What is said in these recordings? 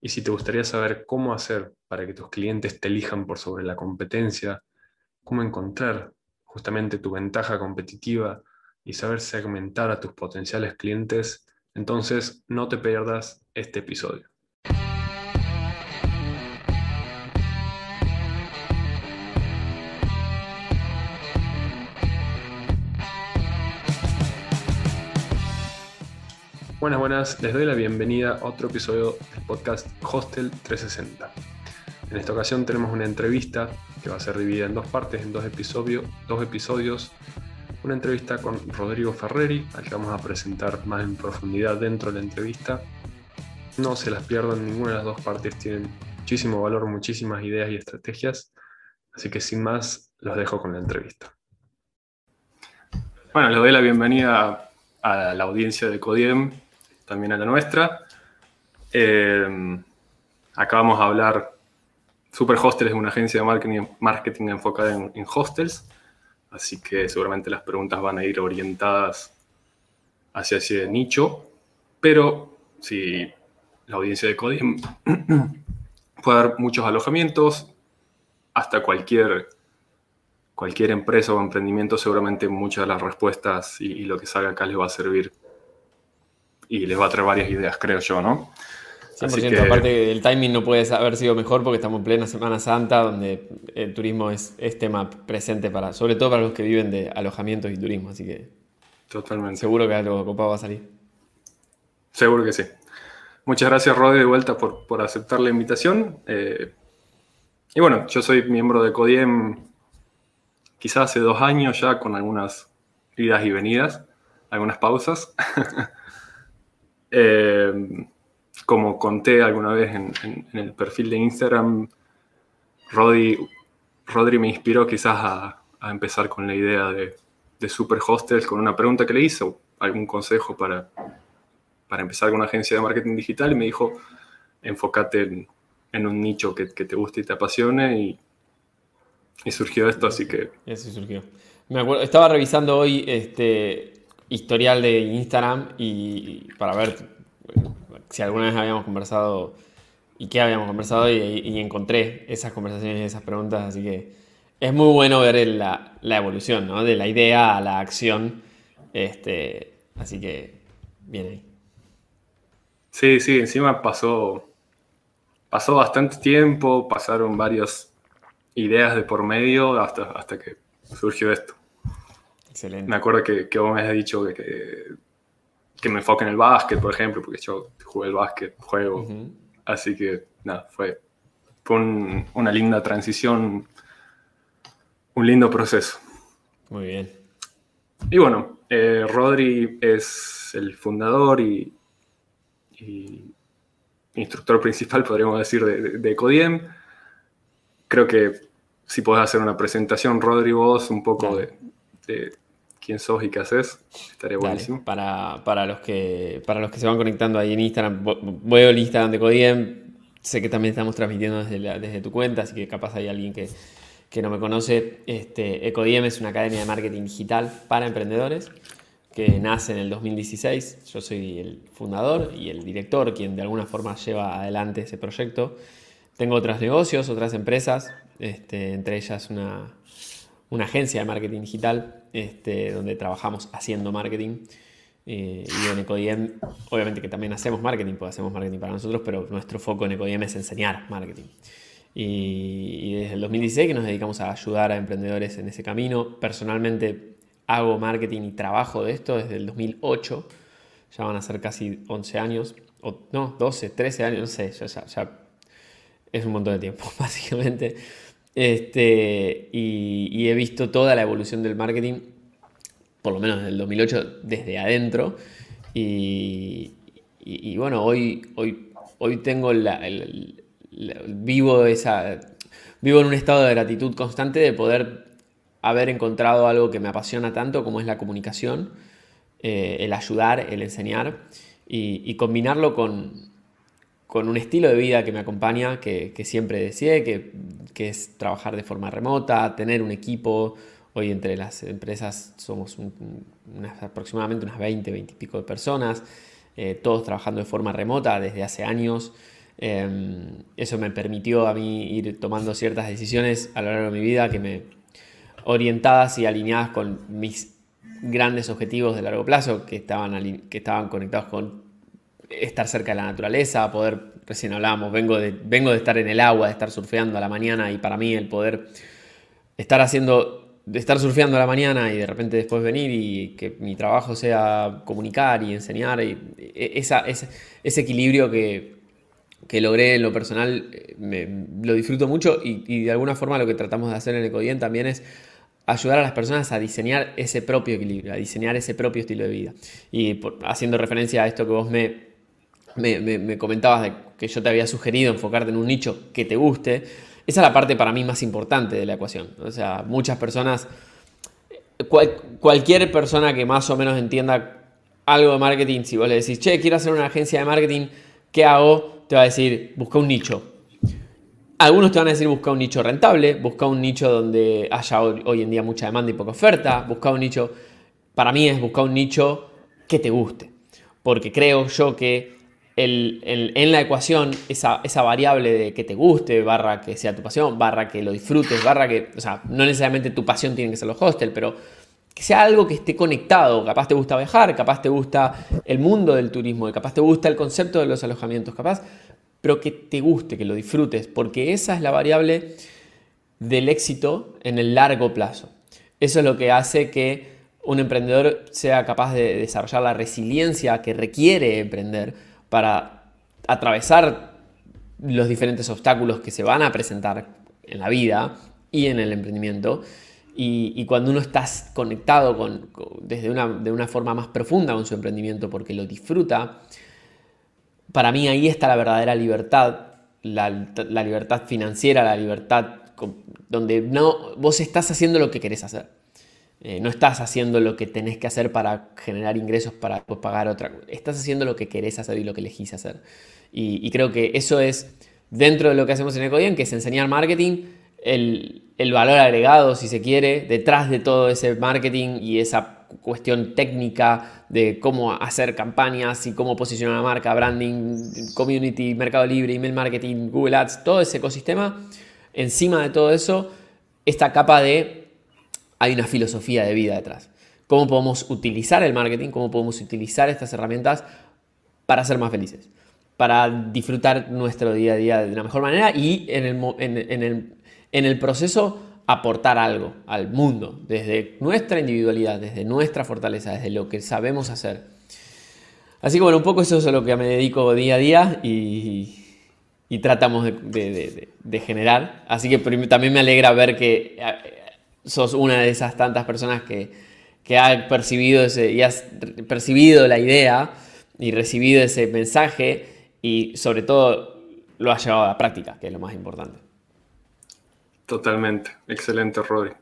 Y si te gustaría saber cómo hacer para que tus clientes te elijan por sobre la competencia, cómo encontrar justamente tu ventaja competitiva y saber segmentar a tus potenciales clientes, entonces no te pierdas este episodio. Buenas, buenas, les doy la bienvenida a otro episodio del podcast Hostel 360. En esta ocasión tenemos una entrevista que va a ser dividida en dos partes, en dos, episodios, dos episodios. Una entrevista con Rodrigo Ferreri, al que vamos a presentar más en profundidad dentro de la entrevista. No se las pierdan, ninguna de las dos partes tienen muchísimo valor, muchísimas ideas y estrategias. Así que sin más, los dejo con la entrevista. Bueno, les doy la bienvenida a la audiencia de Codiem también a la nuestra. Eh, acá vamos a hablar, Super Hostels es una agencia de marketing, enfocada en, hostels, así que seguramente las preguntas van a ir orientadas hacia ese nicho, pero si la audiencia de Coding puede dar muchos alojamientos, hasta cualquier, cualquier empresa o emprendimiento, seguramente muchas de las respuestas y, y lo que salga acá les va a servir y les va a traer varias ideas, creo yo, ¿no? 100%, aparte el timing no puede haber sido mejor porque estamos en plena Semana Santa, donde el turismo es, es tema presente para, sobre todo para los que viven de alojamientos y turismo, así que Totalmente. seguro que algo copado va a salir. Seguro que sí. Muchas gracias, Rode, de vuelta por, por aceptar la invitación. Eh, y bueno, yo soy miembro de Codiem quizás hace dos años ya, con algunas idas y venidas, algunas pausas. Eh, como conté alguna vez en, el perfil de Instagram, Rodri, Rodri me inspiró quizás a, empezar con la idea de, Super Hostels con una pregunta que le hizo, algún consejo para, para empezar con una agencia de marketing digital y me dijo, enfócate en, un nicho que, te guste y te apasione y, y surgió esto, así que... Eso surgió. Me acuerdo, estaba revisando hoy este, historial de Instagram y para ver si alguna vez habíamos conversado y qué habíamos conversado y, encontré esas conversaciones y esas preguntas, así que es muy bueno ver la, evolución, ¿no? De la idea a la acción, este, así que bien ahí. Sí, sí, encima pasó, pasó bastante tiempo, pasaron varias ideas de por medio hasta, hasta que surgió esto. Excelente. Me acuerdo que, que vos me has dicho que, que, me enfoque en el básquet, por ejemplo, porque yo jugué el básquet, juego. Así que, nada, fue, fue una linda transición, un lindo proceso. Muy bien. Y bueno, eh, Rodri es el fundador y, instructor principal, podríamos decir, de, de, Codiem. Creo que si podés hacer una presentación, Rodri, vos, un poco de, quién sos y qué haces, estaría buenísimo. Para, para, los que, para los que se van conectando ahí en Instagram, veo el Instagram de Codiem, sé que también estamos transmitiendo desde, desde tu cuenta, así que capaz hay alguien que, que no me conoce. Este, Ecodiem es una academia de marketing digital para emprendedores que nace en el 2016. Yo soy el fundador y el director, quien de alguna forma lleva adelante ese proyecto. Tengo otros negocios, otras empresas, este, entre ellas una, una agencia de marketing digital este, donde trabajamos haciendo marketing. Eh, y en Ecodiem, obviamente que también hacemos marketing, pues hacemos marketing para nosotros, pero nuestro foco en Ecodiem es enseñar marketing. Y, desde el 2016 que nos dedicamos a ayudar a emprendedores en ese camino. Personalmente hago marketing y trabajo de esto desde el 2008. Ya van a ser casi 11 años, o no, 12, 13 años, no sé, ya, ya es un montón de tiempo, básicamente. Este, y, he visto toda la evolución del marketing, por lo menos desde el 2008, desde adentro. Y, bueno, hoy, hoy, hoy tengo vivo, esa, vivo en un estado de gratitud constante de poder haber encontrado algo que me apasiona tanto como es la comunicación, eh, el ayudar, el enseñar y combinarlo con, con un estilo de vida que me acompaña, que, siempre deseé, que, es trabajar de forma remota, tener un equipo. Hoy entre las empresas somos aproximadamente unas 20, 20 y pico de personas, eh, todos trabajando de forma remota desde hace años. Em, eso me permitió a mí ir tomando ciertas decisiones a lo largo de mi vida que me orientadas y alineadas con mis grandes objetivos de largo plazo que estaban, que estaban conectados con estar cerca de la naturaleza, poder, recién hablábamos, vengo de, vengo de estar en el agua, de estar surfeando a la mañana y para mí el poder estar haciendo, de estar surfeando a la mañana y de repente después venir y que mi trabajo sea comunicar y enseñar, y e, esa, ese, equilibrio que, que logré en lo personal, me, lo disfruto mucho y, y, de alguna forma lo que tratamos de hacer en Ecodien también es ayudar a las personas a diseñar ese propio equilibrio, a diseñar ese propio estilo de vida. Y haciendo referencia a esto que vos me, me, comentabas que yo te había sugerido enfocarte en un nicho que te guste, esa es la parte para mí más importante de la ecuación. O sea, muchas personas, cualquier persona que más o menos entienda algo de marketing, si vos le decís, che, quiero hacer una agencia de marketing, ¿qué hago? Te va a decir, busca un nicho. Algunos te van a decir busca un nicho rentable, busca un nicho donde haya hoy en día mucha demanda y poca oferta, busca un nicho, para mí es buscar un nicho que te guste, porque creo yo que en la ecuación esa, esa, variable de que te guste, barra que sea tu pasión, barra que lo disfrutes, barra que, o sea, no necesariamente tu pasión tiene que ser los hostels, pero que sea algo que esté conectado, capaz te gusta viajar, capaz te gusta el mundo del turismo, capaz te gusta el concepto de los alojamientos, capaz pero que te guste, que lo disfrutes, porque esa es la variable del éxito en el largo plazo. Eso es lo que hace que un emprendedor sea capaz de desarrollar la resiliencia que requiere emprender para atravesar los diferentes obstáculos que se van a presentar en la vida y en el emprendimiento. Y, cuando uno está conectado con, desde una, de una forma más profunda con su emprendimiento porque lo disfruta, para mí ahí está la verdadera libertad, la, libertad financiera, la libertad donde no, vos estás haciendo lo que querés hacer. Eh, no estás haciendo lo que tenés que hacer para generar ingresos para pagar otra. Estás haciendo lo que querés hacer y lo que elegís hacer. Y, creo que eso es, dentro de lo que hacemos en Ecodien, que es enseñar marketing, el, el valor agregado, si se quiere, detrás de todo ese marketing y esa cuestión técnica de cómo hacer campañas y cómo posicionar la marca, branding, community, mercado libre, email marketing, Google Ads, todo ese ecosistema. Encima de todo eso, esta capa de hay una filosofía de vida detrás. Cómo podemos utilizar el marketing, cómo podemos utilizar estas herramientas para ser más felices, para disfrutar nuestro día a día de una mejor manera y en el, en el, en el proceso aportar algo al mundo, desde nuestra individualidad, desde nuestra fortaleza, desde lo que sabemos hacer. Así que bueno, un poco eso es a lo que me dedico día a día y, tratamos de, generar. Así que también me alegra ver que eh, sos una de esas tantas personas que, que ha percibido ese, y has percibido la idea y recibido ese mensaje y sobre todo lo has llevado a la práctica, que es lo más importante. Totalmente, excelente Rodri.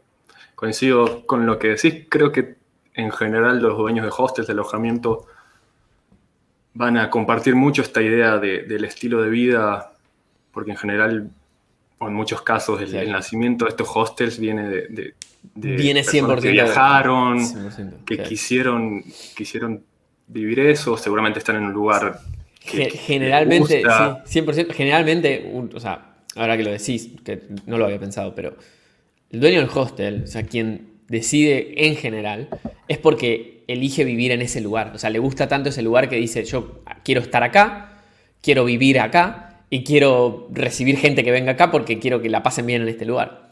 Coincido con lo que decís, creo que en general los dueños de hostels, de alojamiento, van a compartir mucho esta idea del estilo de vida, porque en general, o en muchos casos, el, nacimiento de estos hostels viene de, viene 100%, que viajaron, que quisieron, quisieron vivir eso, seguramente están en un lugar que, generalmente, sí, 100%, generalmente, o sea, ahora que lo decís, que no lo había pensado, pero el dueño del hostel, o sea, quien decide en general, es porque elige vivir en ese lugar. O sea, le gusta tanto ese lugar que dice, yo quiero estar acá, quiero vivir acá y quiero recibir gente que venga acá porque quiero que la pasen bien en este lugar.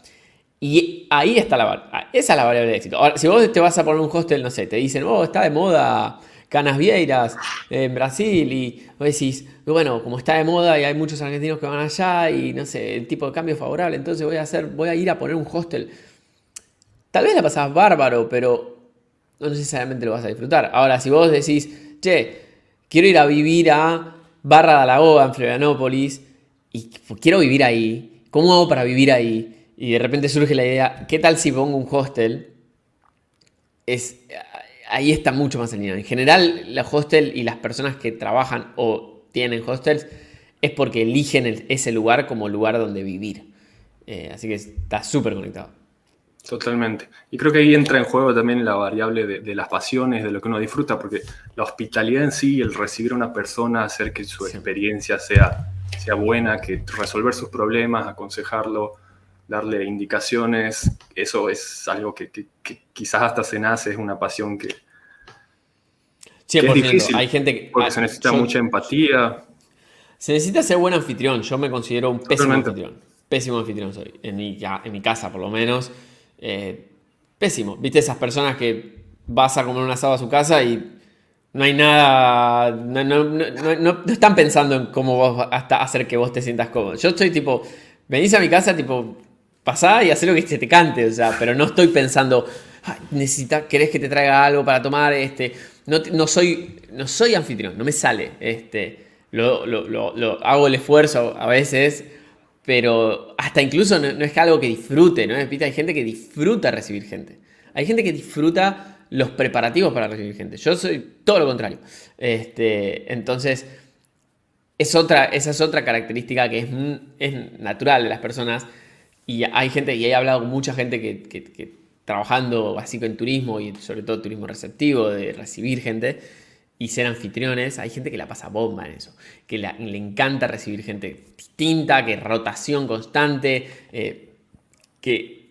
Y ahí está la, esa es la variable de éxito. Ahora, si vos te vas a poner un hostel, no sé, te dicen, oh, está de moda Canas Vieiras en Brasil y vos decís, bueno, como está de moda y hay muchos argentinos que van allá y no sé, el tipo de cambio es favorable, entonces voy a hacer, voy a ir a poner un hostel. Tal vez la pasás bárbaro, pero no necesariamente lo vas a disfrutar. Ahora, si vos decís, che, quiero ir a vivir a Barra de Alagoa en Florianópolis y quiero vivir ahí, ¿cómo hago para vivir ahí? Y de repente surge la idea, ¿qué tal si pongo un hostel? Es, ahí está mucho más alineado. En general, la hostel y las personas que trabajan o tienen hostels es porque eligen ese lugar como lugar donde vivir. Eh, así que está súper conectado. Totalmente. Y creo que ahí entra en juego también la variable de, las pasiones, de lo que uno disfruta, porque la hospitalidad en sí, el recibir a una persona, hacer que su experiencia sea sea buena, que resolver sus problemas, aconsejarlo, darle indicaciones, eso es algo que, quizás hasta se nace, es una pasión que, es difícil. Hay gente que, porque se necesita mucha empatía. Se necesita ser buen anfitrión. Yo me considero un pésimo anfitrión. Pésimo anfitrión soy. En mi, en mi casa, por lo menos. Eh, pésimo. ¿Viste esas personas que vas a comer un asado a su casa y no hay nada. No, están pensando en cómo vos hasta hacer que vos te sientas cómodo. Yo estoy tipo. Venís a mi casa, tipo. Pasá y haz lo que te cante. O sea, pero no estoy pensando. necesitas, ¿querés que te traiga algo para tomar? Este, no, soy, no soy anfitrión, no me sale. Este, lo, hago el esfuerzo a veces, pero hasta incluso no, es que algo que disfrute, ¿no? Hay gente que disfruta recibir gente. Hay gente que disfruta los preparativos para recibir gente. Yo soy todo lo contrario. Este, entonces, es otra, esa es otra característica que es, es natural de las personas. Y hay gente, y he hablado con mucha gente que trabajando así en turismo y sobre todo turismo receptivo, de recibir gente y ser anfitriones, hay gente que la pasa bomba en eso, que le encanta recibir gente distinta, que rotación constante, eh, que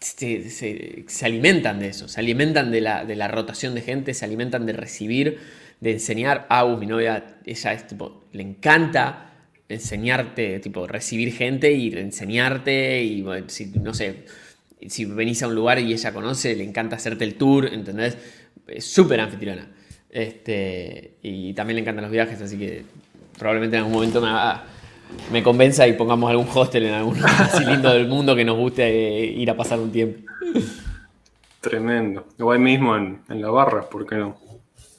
se, alimentan de eso, se alimentan de la, de la, rotación de gente, se alimentan de recibir, de enseñar. a mi novia, ella es tipo, le encanta enseñarte, tipo, recibir gente y enseñarte y, si, no sé, si venís a un lugar y ella conoce, le encanta hacerte el tour, ¿entendés? Es súper anfitriona. Este, y también le encantan los viajes, así que probablemente en algún momento me, me convenza y pongamos algún hostel en algún lindo del mundo que nos guste eh, ir a pasar un tiempo. Tremendo. O ahí mismo en, la barra, ¿por qué no?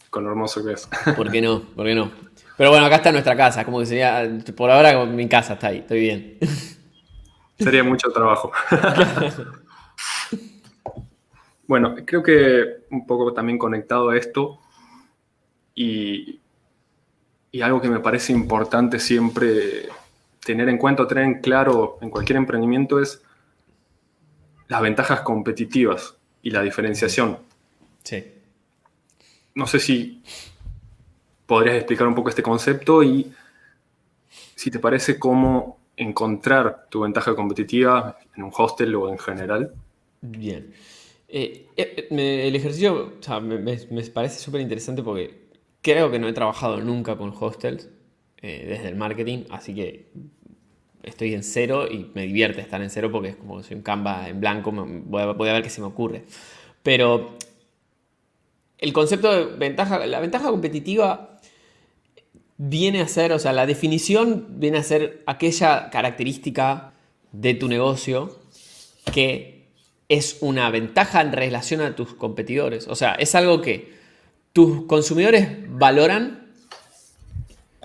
Con lo hermoso que es. ¿Por qué no? ¿Por qué no? Pero bueno, acá está nuestra casa, como que sería, por ahora mi casa está ahí, estoy bien. Sería mucho trabajo. Bueno, creo que un poco también conectado a esto y, algo que me parece importante siempre tener en cuenta, tener en claro en cualquier emprendimiento es las ventajas competitivas y la diferenciación. Sí. No sé si podrías explicar un poco este concepto y si te parece cómo encontrar tu ventaja competitiva en un hostel o en general. Bien. Eh, eh, el ejercicio me, parece súper interesante porque creo que no he trabajado nunca con hostels eh, desde el marketing, así que estoy en cero y me divierte estar en cero porque es como soy un Canva en blanco, voy a, voy a ver qué se me ocurre. Pero el concepto de ventaja, la ventaja competitiva viene a ser, o sea, la definición viene a ser aquella característica de tu negocio que es una ventaja en relación a tus competidores. O sea, es algo que tus consumidores valoran,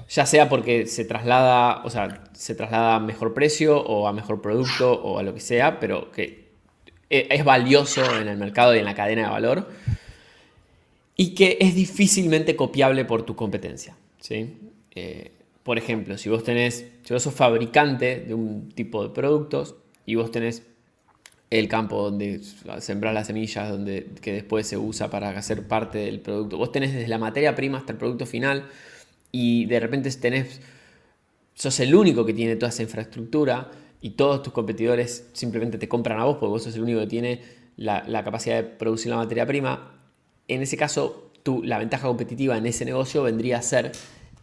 ya sea porque se traslada, o sea, se traslada a mejor precio o a mejor producto o a lo que sea, pero que e, es valioso en el mercado y en la cadena de valor y que es difícilmente copiable por tu competencia. ¿sí? Eh, por ejemplo, si vos tenés, si vos sos fabricante de un tipo de productos y vos tenés el campo donde sembrar las semillas, donde, que después se usa para hacer parte del producto. Vos tenés desde la materia prima hasta el producto final y de repente tenés, sos el único que tiene toda esa infraestructura y todos tus competidores simplemente te compran a vos porque vos sos el único que tiene la, capacidad de producir la materia prima. En ese caso, tú, la ventaja competitiva en ese negocio vendría a ser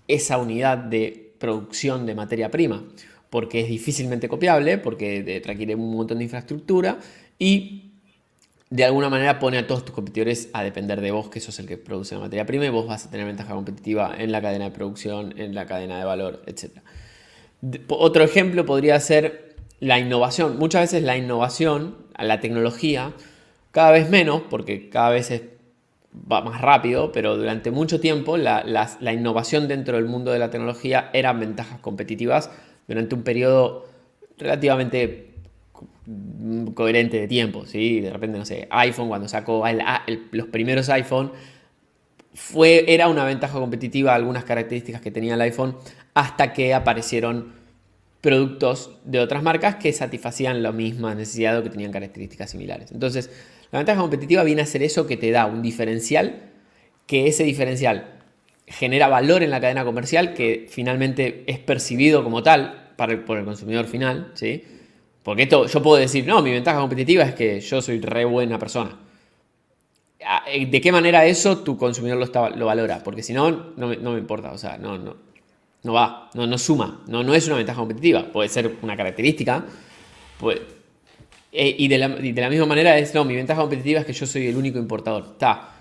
esa unidad de producción de materia prima porque es difícilmente copiable, porque requiere un montón de infraestructura y de alguna manera pone a todos tus competidores a depender de vos, que sos el que produce la materia prima y vos vas a tener ventaja competitiva en la cadena de producción, en la cadena de valor, etc. Otro ejemplo podría ser la innovación. Muchas veces la innovación, la tecnología, cada vez menos, porque cada vez va más rápido, pero durante mucho tiempo la, la innovación dentro del mundo de la tecnología eran ventajas competitivas durante un periodo relativamente coherente de tiempo, ¿sí? De repente, no sé, iPhone cuando sacó los primeros iPhone, fue, era una ventaja competitiva algunas características que tenía el iPhone hasta que aparecieron productos de otras marcas que satisfacían la misma necesidad o que tenían características similares. Entonces, la ventaja competitiva viene a ser eso que te da un diferencial, que ese diferencial genera valor en la cadena comercial que finalmente es percibido como tal por el consumidor final, ¿sí? Porque esto, yo puedo decir, no, mi ventaja competitiva es que yo soy re buena persona. Ah, eh, ¿De qué manera eso tu consumidor lo, lo valora? Porque si no, no me, importa, o sea, no, no, no va, no, no suma, no, no es una ventaja competitiva, puede ser una característica, pues, y, de la, de la, misma manera es, no, mi ventaja competitiva es que yo soy el único importador. Está.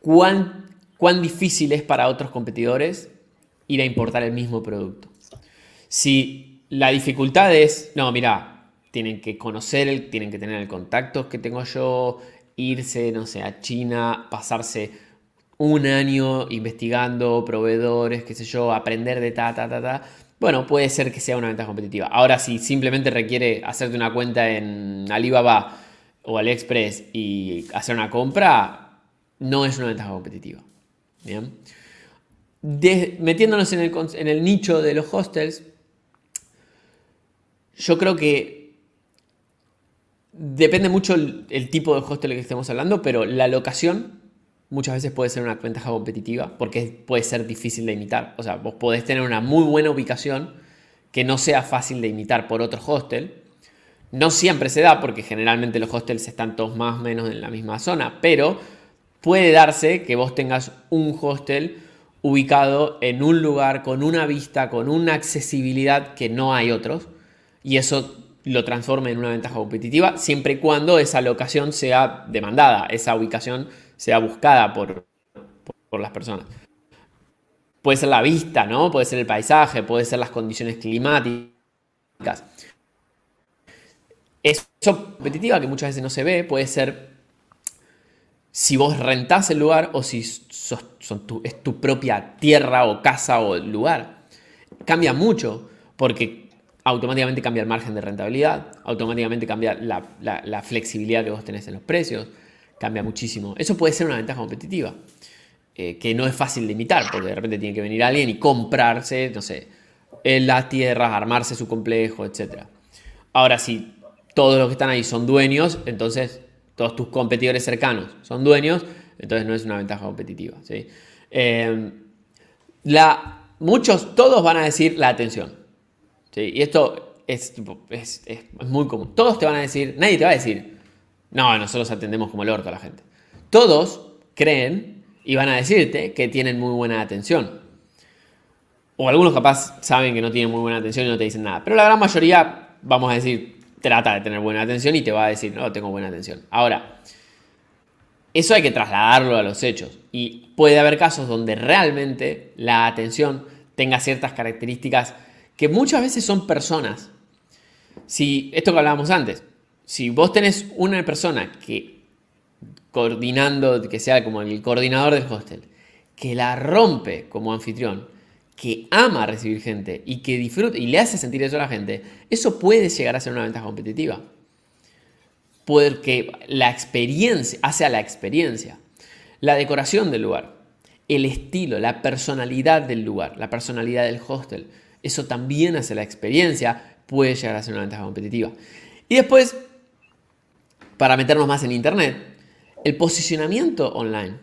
¿Cuán, ¿Cuán difícil es para otros competidores ir a importar el mismo producto? Si la dificultad es, no, mira, tienen que conocer, el, tienen que tener el contacto que tengo yo, irse, no sé, a China, pasarse un año investigando proveedores, qué sé yo, aprender de ta, ta, ta, ta. Bueno, puede ser que sea una ventaja competitiva. Ahora, si simplemente requiere hacerte una cuenta en Alibaba o AliExpress y hacer una compra, no es una ventaja competitiva. Bien. metiéndonos en el, el nicho de los hostels, yo creo que depende mucho el, tipo de hostel que estemos hablando, pero la locación muchas veces puede ser una ventaja competitiva porque puede ser difícil de imitar. O sea, vos podés tener una muy buena ubicación que no sea fácil de imitar por otro hostel. No siempre se da porque generalmente los hostels están todos más o menos en la misma zona, pero puede darse que vos tengas un hostel ubicado en un lugar con una vista, con una accesibilidad que no hay otros y eso lo transforme en una ventaja competitiva siempre y cuando esa locación sea demandada, esa ubicación sea buscada por, por, las personas. Puede ser la vista, ¿no? Puede ser el paisaje, puede ser las condiciones climáticas. Eso competitiva que muchas veces no se ve puede ser si vos rentás el lugar o si es tu propia tierra o casa o lugar. Cambia mucho porque automáticamente cambia el margen de rentabilidad, automáticamente cambia la, flexibilidad que vos tenés en los precios, cambia muchísimo. Eso puede ser una ventaja competitiva, eh, que no es fácil de imitar, porque de repente tiene que venir alguien y comprarse, no sé, en las tierras, armarse su complejo, etc. Ahora, si todos los que están ahí son dueños, entonces todos tus competidores cercanos son dueños, entonces no es una ventaja competitiva. ¿sí? Eh, la, muchos, todos van a decir la atención. Y esto es, muy común. Todos te van a decir, nadie te va a decir, no, nosotros atendemos como el orto a la gente. Todos creen y van a decirte que tienen muy buena atención. O algunos capaz saben que no tienen muy buena atención y no te dicen nada. Pero la gran mayoría, vamos a decir, trata de tener buena atención y te va a decir, no, tengo buena atención. Ahora, eso hay que trasladarlo a los hechos. Y puede haber casos donde realmente la atención tenga ciertas características que muchas veces son personas. Si, esto que hablábamos antes, si vos tenés una persona que coordinando, que sea como el coordinador del hostel, que la rompe como anfitrión, que ama recibir gente y que disfruta y le hace sentir eso a la gente, eso puede llegar a ser una ventaja competitiva. Porque la experiencia, hace a la experiencia, la decoración del lugar, el estilo, la personalidad del lugar, la personalidad del hostel, eso también hace la experiencia, puede llegar a ser una ventaja competitiva. Y después, para meternos más en Internet, el posicionamiento online.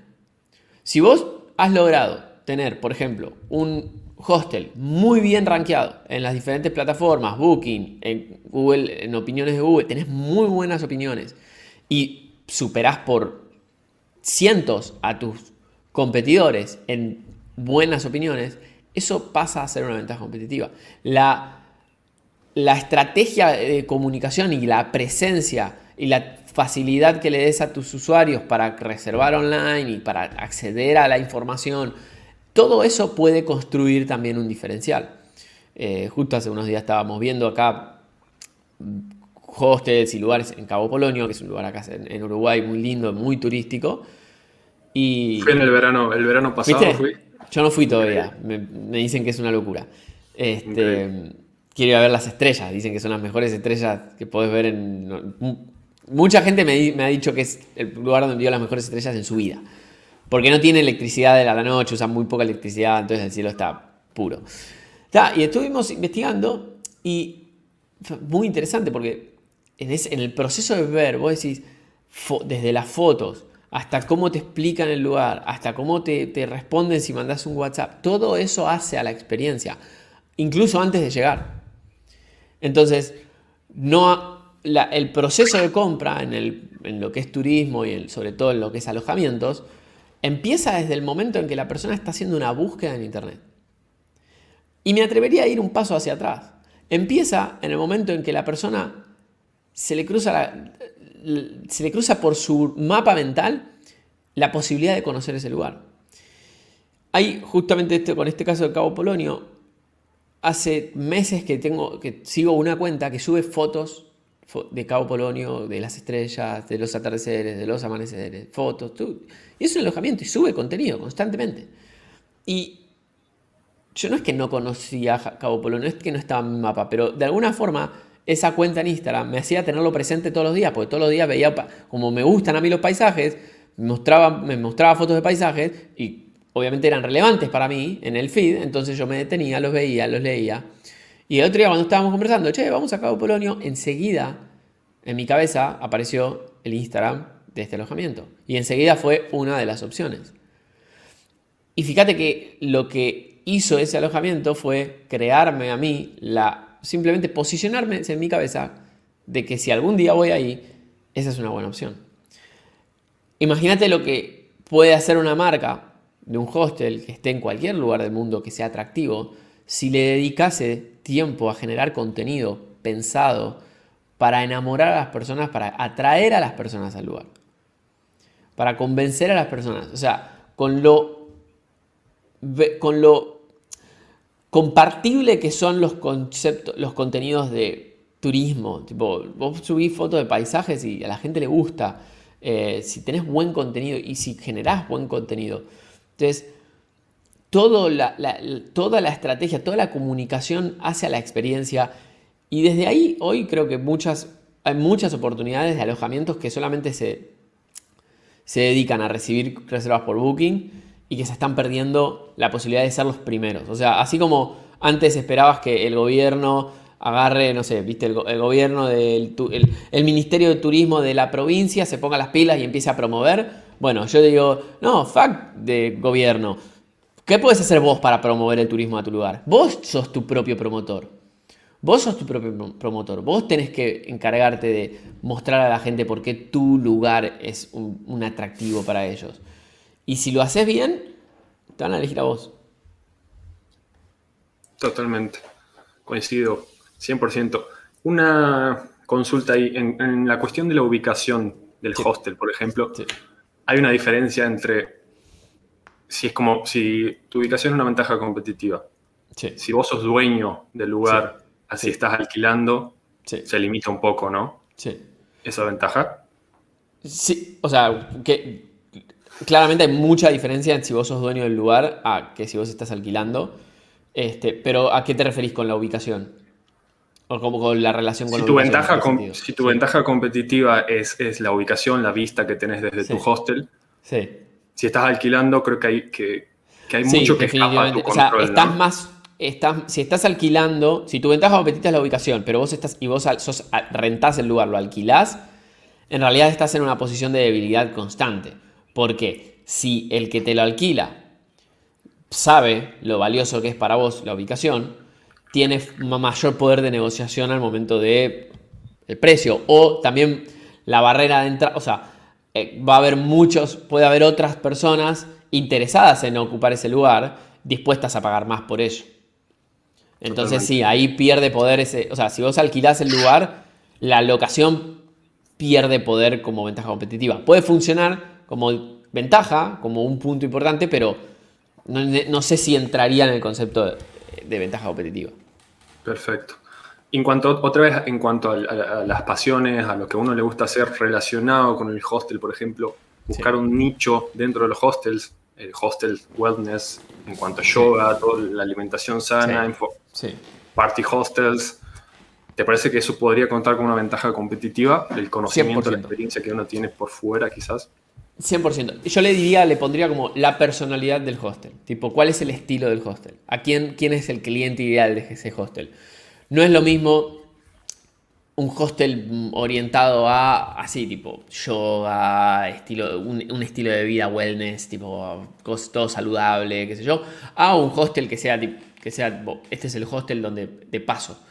Si vos has logrado tener, por ejemplo, un hostel muy bien rankeado en las diferentes plataformas, Booking, en Google, en opiniones de Google, tenés muy buenas opiniones y superás por cientos a tus competidores en buenas opiniones, eso pasa a ser una ventaja competitiva. La, la estrategia de comunicación y la presencia y la facilidad que le des a tus usuarios para reservar online y para acceder a la información, todo eso puede construir también un diferencial. Eh, justo hace unos días estábamos viendo acá hostels y lugares en Cabo Polonio, que es un lugar acá en, Uruguay muy lindo, muy turístico. Y, fui en el verano, el verano pasado fui. Yo no fui todavía. Me, dicen que es una locura. Este, quiero ir a ver las estrellas. Dicen que son las mejores estrellas que podés ver en. Mucha gente me, ha dicho que es el lugar donde vio las mejores estrellas en su vida. Porque no tiene electricidad de la noche, usa muy poca electricidad, entonces el cielo está puro. y estuvimos investigando y muy interesante porque en, en el proceso de ver, vos decís, desde las fotos hasta cómo te explican el lugar, hasta cómo te, te responden si mandas un WhatsApp, todo eso hace a la experiencia, incluso antes de llegar. Entonces, no, el proceso de compra en, lo que es turismo y sobre todo en lo que es alojamientos, empieza desde el momento en que la persona está haciendo una búsqueda en Internet. Y me atrevería a ir un paso hacia atrás. Empieza en el momento en que la persona se le cruza, se le cruza por su mapa mental la posibilidad de conocer ese lugar. Hay justamente este, con este caso de Cabo Polonio, hace meses que, tengo, que sigo una cuenta que sube fotos de Cabo Polonio, de las estrellas, de los atardeceres, de los amaneceres, fotos. Y es un alojamiento y sube contenido constantemente. Y yo no es que no conocía Cabo Polonio, es que no estaba en mi mapa, pero de alguna forma esa cuenta en Instagram me hacía tenerlo presente todos los días, porque todos los días veía, como me gustan a mí los paisajes, me mostraba, me mostraba fotos de paisajes y obviamente eran relevantes para mí en el feed, entonces yo me detenía, los veía, los leía. Y el otro día cuando estábamos conversando, che, vamos a Cabo Polonio, enseguida en mi cabeza apareció el Instagram de este alojamiento. Y enseguida fue una de las opciones. Y fíjate que lo que hizo ese alojamiento fue crearme a mí la. simplemente posicionarme en mi cabeza de que si algún día voy ahí, esa es una buena opción. Imagínate lo que puede hacer una marca de un hostel que esté en cualquier lugar del mundo que sea atractivo, si le dedicase tiempo a generar contenido pensado para enamorar a las personas, para atraer a las personas al lugar, para convencer a las personas. O sea, con lo, con lo compartible que son los conceptos, los contenidos de turismo. Tipo, vos subís fotos de paisajes y a la gente le gusta. Eh, si tenés buen contenido y si generás buen contenido. Entonces, todo la, toda la estrategia, toda la comunicación hacia la experiencia. Y desde ahí, hoy creo que muchas, hay muchas oportunidades de alojamientos que solamente se, se dedican a recibir reservas por Booking y que se están perdiendo la posibilidad de ser los primeros. O sea, así como antes esperabas que el gobierno agarre, no sé, viste, el, gobierno del el, Ministerio de Turismo de la provincia se ponga las pilas y empiece a promover. Bueno, yo digo, no, fuck de gobierno. ¿Qué puedes hacer vos para promover el turismo a tu lugar? Vos sos tu propio promotor. Vos sos tu propio promotor. Vos tenés que encargarte de mostrar a la gente por qué tu lugar es un atractivo para ellos. Y si lo haces bien, te van a elegir a vos. Totalmente. Coincido 100%. Una consulta ahí. En, la cuestión de la ubicación del hostel, por ejemplo, hay una diferencia entre si es como si tu ubicación es una ventaja competitiva. Si vos sos dueño del lugar, así estás alquilando, se limita un poco, ¿no? Sí. ¿Esa ventaja? Sí, o sea, que claramente hay mucha diferencia en si vos sos dueño del lugar a que si vos estás alquilando. Este, pero ¿a qué te referís con la ubicación? O como con la relación con si la tu ventaja Si tu ventaja competitiva es, es, la ubicación, la vista que tenés desde tu hostel, sí. Si estás alquilando, creo que hay, que, que hay mucho que escapa tu O sea, estás más... Estás, si estás alquilando, si tu ventaja competitiva es la ubicación, pero vos estás y vos sos, rentás el lugar, lo alquilás, en realidad estás en una posición de debilidad constante. Porque si el que te lo alquila sabe lo valioso que es para vos la ubicación, tiene mayor poder de negociación al momento de el precio o también la barrera de entrada, o sea, eh, va a haber muchos, puede haber otras personas interesadas en ocupar ese lugar, dispuestas a pagar más por ello. Entonces sí, ahí pierde poder ese, o sea, si vos alquilás el lugar, la locación pierde poder como ventaja competitiva. Puede funcionar como ventaja, como un punto importante, pero no, sé si entraría en el concepto de, ventaja competitiva. Perfecto. En cuanto, otra vez, en cuanto a, las pasiones, a lo que a uno le gusta hacer relacionado con el hostel, por ejemplo, buscar un nicho dentro de los hostels, el hostel wellness, en cuanto a yoga, toda la alimentación sana, party hostels. ¿Te parece que eso podría contar con una ventaja competitiva? El conocimiento, la experiencia que uno tiene por fuera, quizás. 100%. Yo le diría, le pondría como la personalidad del hostel. Tipo, ¿cuál es el estilo del hostel? ¿A quién, quién es el cliente ideal de ese hostel? No es lo mismo un hostel orientado a así, tipo yoga, estilo, un, estilo de vida wellness, tipo todo saludable, qué sé yo, a un hostel que sea, que sea este es el hostel donde de paso.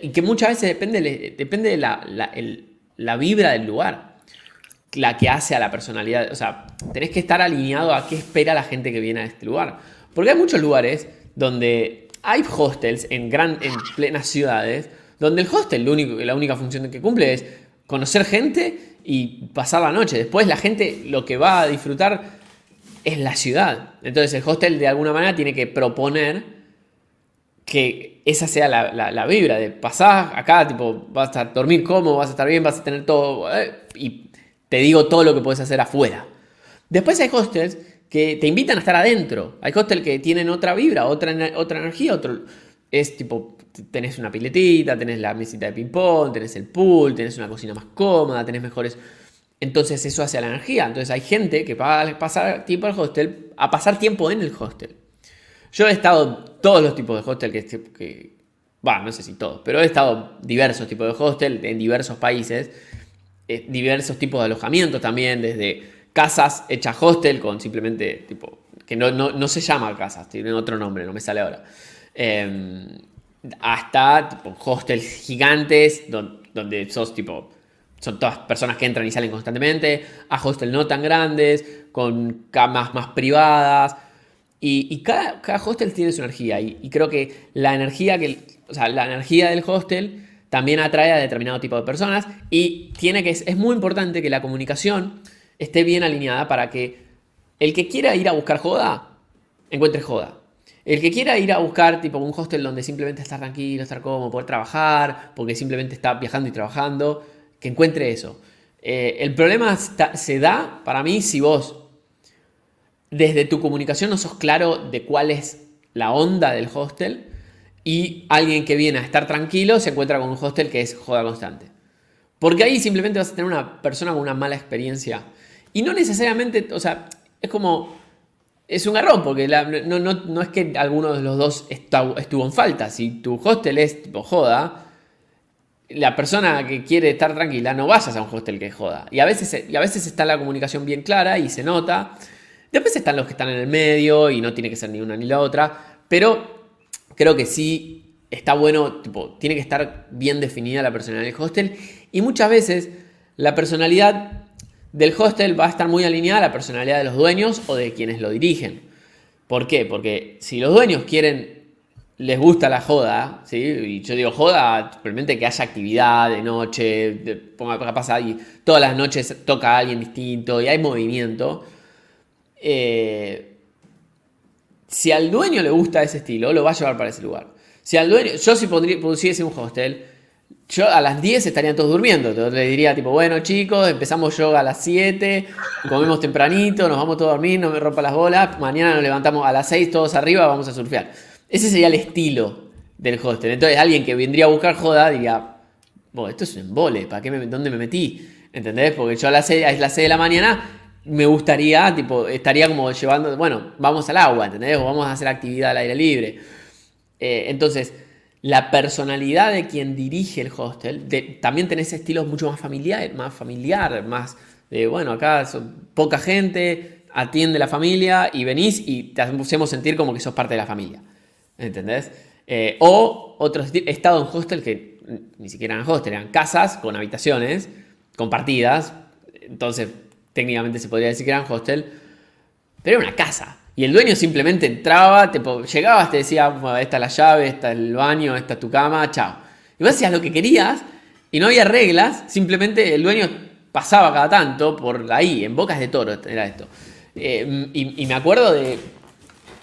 Y que muchas veces depende, depende de la, la, vibra del lugar, la que hace a la personalidad. O sea, tenés que estar alineado a qué espera la gente que viene a este lugar. Porque hay muchos lugares donde hay hostels en, gran, en plenas ciudades donde el hostel la única función que cumple es conocer gente y pasar la noche. Después la gente lo que va a disfrutar es la ciudad. Entonces el hostel de alguna manera tiene que proponer que esa sea la, vibra de pasar acá, tipo, vas a dormir cómodo, vas a estar bien, vas a tener todo, eh, y te digo todo lo que puedes hacer afuera. Después hay hostels que te invitan a estar adentro. Hay hostels que tienen otra vibra, otra, otra energía, otro, es tipo, tenés una piletita, tenés la mesita de ping-pong, tenés el pool, tenés una cocina más cómoda, tenés mejores... Entonces eso hace a la energía. Entonces hay gente que va a pasar tiempo al hostel, a pasar tiempo en el hostel. Yo he estado todos los tipos de hostel que... que no sé si todos, pero he estado diversos tipos de hostel en diversos países, eh, diversos tipos de alojamientos también, desde casas hechas hostel con simplemente tipo... que no, no se llama casas, tienen otro nombre, no me sale ahora. Em, hasta tipo, hostels gigantes donde, sos tipo, son todas personas que entran y salen constantemente, a hostels no tan grandes, con camas más privadas. Y, cada, hostel tiene su energía. Y, creo que la energía, que, o sea, la energía del hostel también atrae a determinado tipo de personas. Y tiene que, es muy importante que la comunicación esté bien alineada para que el que quiera ir a buscar joda, encuentre joda. El que quiera ir a buscar tipo un hostel donde simplemente estar tranquilo, estar cómodo, poder trabajar, porque simplemente está viajando y trabajando, que encuentre eso. Eh, el problema se da para mí si vos desde tu comunicación no sos claro de cuál es la onda del hostel y alguien que viene a estar tranquilo se encuentra con un hostel que es joda constante. Porque ahí simplemente vas a tener una persona con una mala experiencia. Y no necesariamente, o sea, es como es un garrón, porque no, es que alguno de los dos estuvo en falta. Si tu hostel es tipo joda, la persona que quiere estar tranquila no vayas a un hostel que joda. Y a veces, y a veces está la comunicación bien clara y se nota. Después están los que están en el medio y no tiene que ser ni una ni la otra. Pero creo que sí está bueno, tipo, tiene que estar bien definida la personalidad del hostel. Y muchas veces la personalidad del hostel va a estar muy alineada a la personalidad de los dueños o de quienes lo dirigen. ¿Por qué? Porque si los dueños quieren, les gusta la joda, ¿sí? y yo digo joda, simplemente que haya actividad de noche, ponga, pasa y todas las noches toca a alguien distinto y hay movimiento. Eh, si al dueño le gusta ese estilo, lo va a llevar para ese lugar. Si al dueño, yo si pusiese un hostel, yo a las 10 estarían todos durmiendo. Entonces le diría, tipo, bueno, chicos, empezamos yoga a las 7, comemos tempranito, nos vamos todos a dormir, no me rompa las bolas. Mañana nos levantamos a las 6, todos arriba, vamos a surfear. Ese sería el estilo del hostel. Entonces, alguien que vendría a buscar joda diría, esto es un embole, ¿para qué me, ¿dónde me metí? ¿Entendés? Porque yo a las 6, a las 6 de la mañana me gustaría, tipo, estaría como llevando, bueno, vamos al agua, ¿entendés? O vamos a hacer actividad al aire libre. Eh, entonces, la personalidad de quien dirige el hostel, también tenés estilos mucho más familiar, más familiar, más de, bueno, acá son poca gente, atiende la familia y venís y te hacemos sentir como que sos parte de la familia. ¿Entendés? Eh, o otros, he estado en hostel que ni siquiera eran hostel, eran casas con habitaciones compartidas, entonces técnicamente se podría decir que eran hostel, pero era una casa. Y el dueño simplemente entraba, te, llegabas, te decía, esta es la llave, esta es el baño, esta es tu cama, chao. Y vos hacías lo que querías y no había reglas, simplemente el dueño pasaba cada tanto por ahí, en bocas de toro era esto. Eh, y, me acuerdo de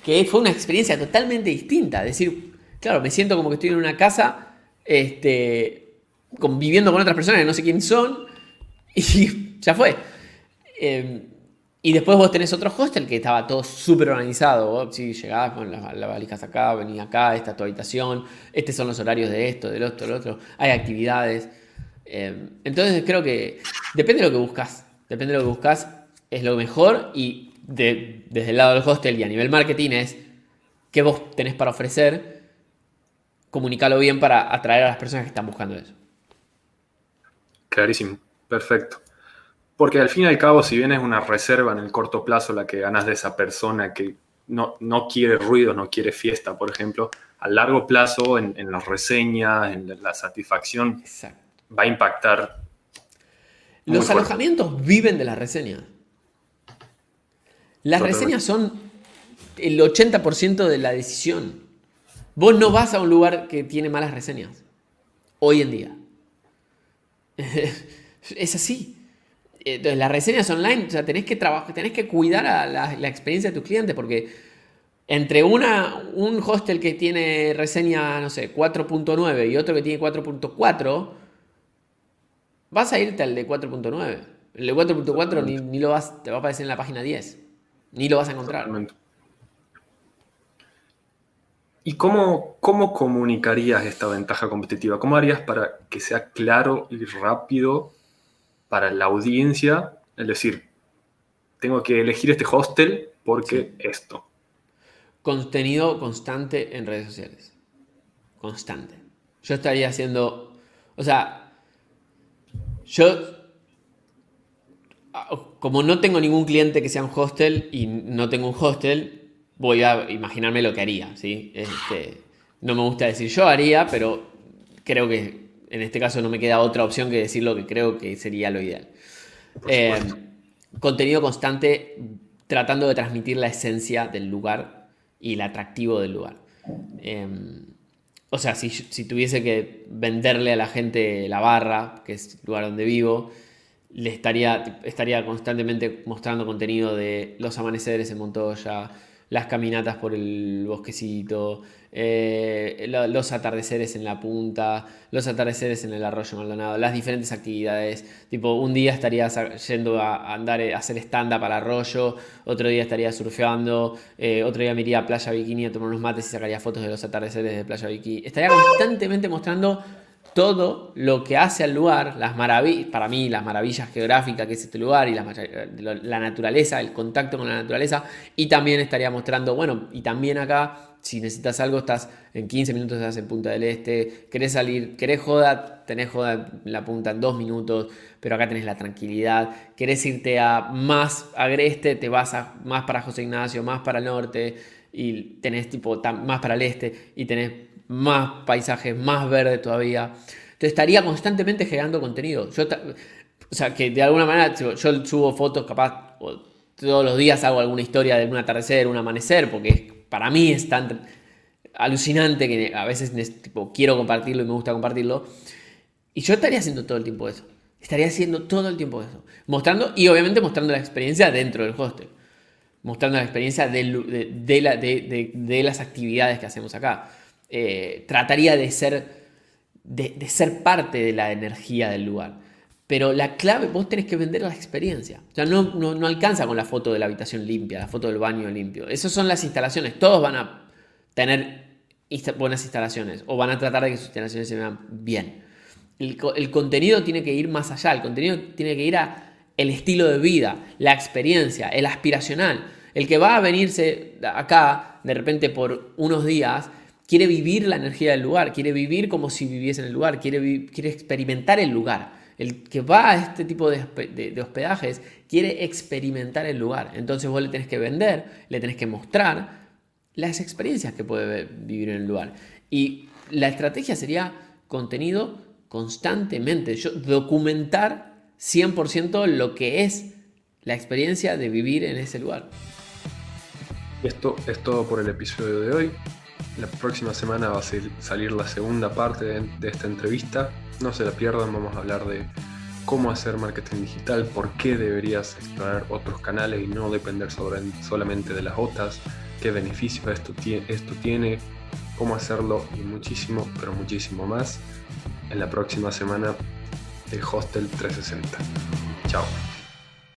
que fue una experiencia totalmente distinta. Decir, claro, me siento como que estoy en una casa este, conviviendo con otras personas que no sé quién son y ya fue. Eh, y después vos tenés otro hostel que estaba todo súper organizado. Vos sí, llegabas con las la valijas acá, venía acá, esta es tu habitación, estos son los horarios de esto, del otro, del otro. Hay actividades. Eh, entonces creo que depende de lo que buscas. Depende de lo que buscas, es lo mejor. Y desde el lado del hostel y a nivel marketing es qué vos tenés para ofrecer, comunicarlo bien para atraer a las personas que están buscando eso. Clarísimo, perfecto. Porque al fin y al cabo, si bien es una reserva en el corto plazo la que ganas de esa persona que no, no quiere ruido, no quiere fiesta, por ejemplo, a largo plazo en, las reseñas, en la satisfacción, va a impactar. Los alojamientos viven de las reseñas. Las reseñas son el 80% de la decisión. Vos no vas a un lugar que tiene malas reseñas. Hoy en día. es así. Entonces, las reseñas online, o sea, tenés que trabajar, tenés que cuidar a la, la experiencia de tus clientes porque entre una, un hostel que tiene reseña, no sé, 4.9 y otro que tiene 4.4, vas a irte al de 4.9. El de 4.4 ni, lo vas, te va a aparecer en la página 10. Ni lo vas a encontrar. ¿Y cómo, cómo comunicarías esta ventaja competitiva? ¿Cómo harías para que sea claro y rápido para la audiencia? Es decir, tengo que elegir este hostel porque esto. Contenido constante en redes sociales. Constante. Yo estaría haciendo, o sea, yo, como no tengo ningún cliente que sea un hostel y no tengo un hostel, voy a imaginarme lo que haría, ¿sí? Este, no me gusta decir yo haría, pero creo que en este caso no me queda otra opción que decir lo que creo que sería lo ideal. Eh, contenido constante tratando de transmitir la esencia del lugar y el atractivo del lugar. Em, o sea, si, si, tuviese que venderle a la gente la barra, que es el lugar donde vivo, le estaría, estaría constantemente mostrando contenido de los amaneceres en Montoya, las caminatas por el bosquecito, eh, los atardeceres en la punta, los atardeceres en el arroyo Maldonado, las diferentes actividades. Tipo, un día estaría yendo a andar a hacer stand-up al arroyo, otro día estaría surfeando, eh, otro día me iría a Playa Bikini a tomar unos mates y sacaría fotos de los atardeceres de Playa Bikini. Estaría constantemente mostrando todo lo que hace al lugar, las maravillas, para mí las maravillas geográficas que es este lugar y la, naturaleza, el contacto con la naturaleza, y también estaría mostrando, bueno, y también acá, si necesitas algo, estás en 15 minutos, estás en Punta del Este, querés salir, querés joda, tenés joda en la punta en dos minutos, pero acá tenés la tranquilidad, querés irte a más agreste, te vas a, más para José Ignacio, más para el norte, y tenés tipo más para el este, y tenés más paisajes, más verde todavía. Entonces estaría constantemente generando contenido. Yo, o sea, que de alguna manera yo, subo fotos capaz, todos los días hago alguna historia de un atardecer, un amanecer, porque para mí es tan alucinante que a veces tipo, quiero compartirlo y me gusta compartirlo. Y yo estaría haciendo todo el tiempo eso. Estaría haciendo todo el tiempo eso. Mostrando, y obviamente mostrando la experiencia dentro del hostel. Mostrando la experiencia de, las actividades que hacemos acá. Eh, trataría de ser, parte de la energía del lugar. Pero la clave, vos tenés que vender la experiencia. O sea, no, no, alcanza con la foto de la habitación limpia, la foto del baño limpio. Esas son las instalaciones. Todos van a tener buenas instalaciones o van a tratar de que sus instalaciones se vean bien. El, el, contenido tiene que ir más allá. El contenido tiene que ir a el estilo de vida, la experiencia, el aspiracional. El que va a venirse acá de repente por unos días quiere vivir la energía del lugar, quiere vivir como si viviese en el lugar, quiere, quiere experimentar el lugar. El que va a este tipo de, hospedajes quiere experimentar el lugar. Entonces vos le tenés que vender, le tenés que mostrar las experiencias que puede vivir en el lugar. Y la estrategia sería contenido constantemente, Yo, documentar 100% lo que es la experiencia de vivir en ese lugar. Esto es todo por el episodio de hoy. La próxima semana va a salir la segunda parte de, esta entrevista. No se la pierdan, vamos a hablar de cómo hacer marketing digital, por qué deberías explorar otros canales y no depender solamente de las otras, qué beneficios esto, tiene, cómo hacerlo y muchísimo, pero muchísimo más en la próxima semana de Hostel 360. Chao.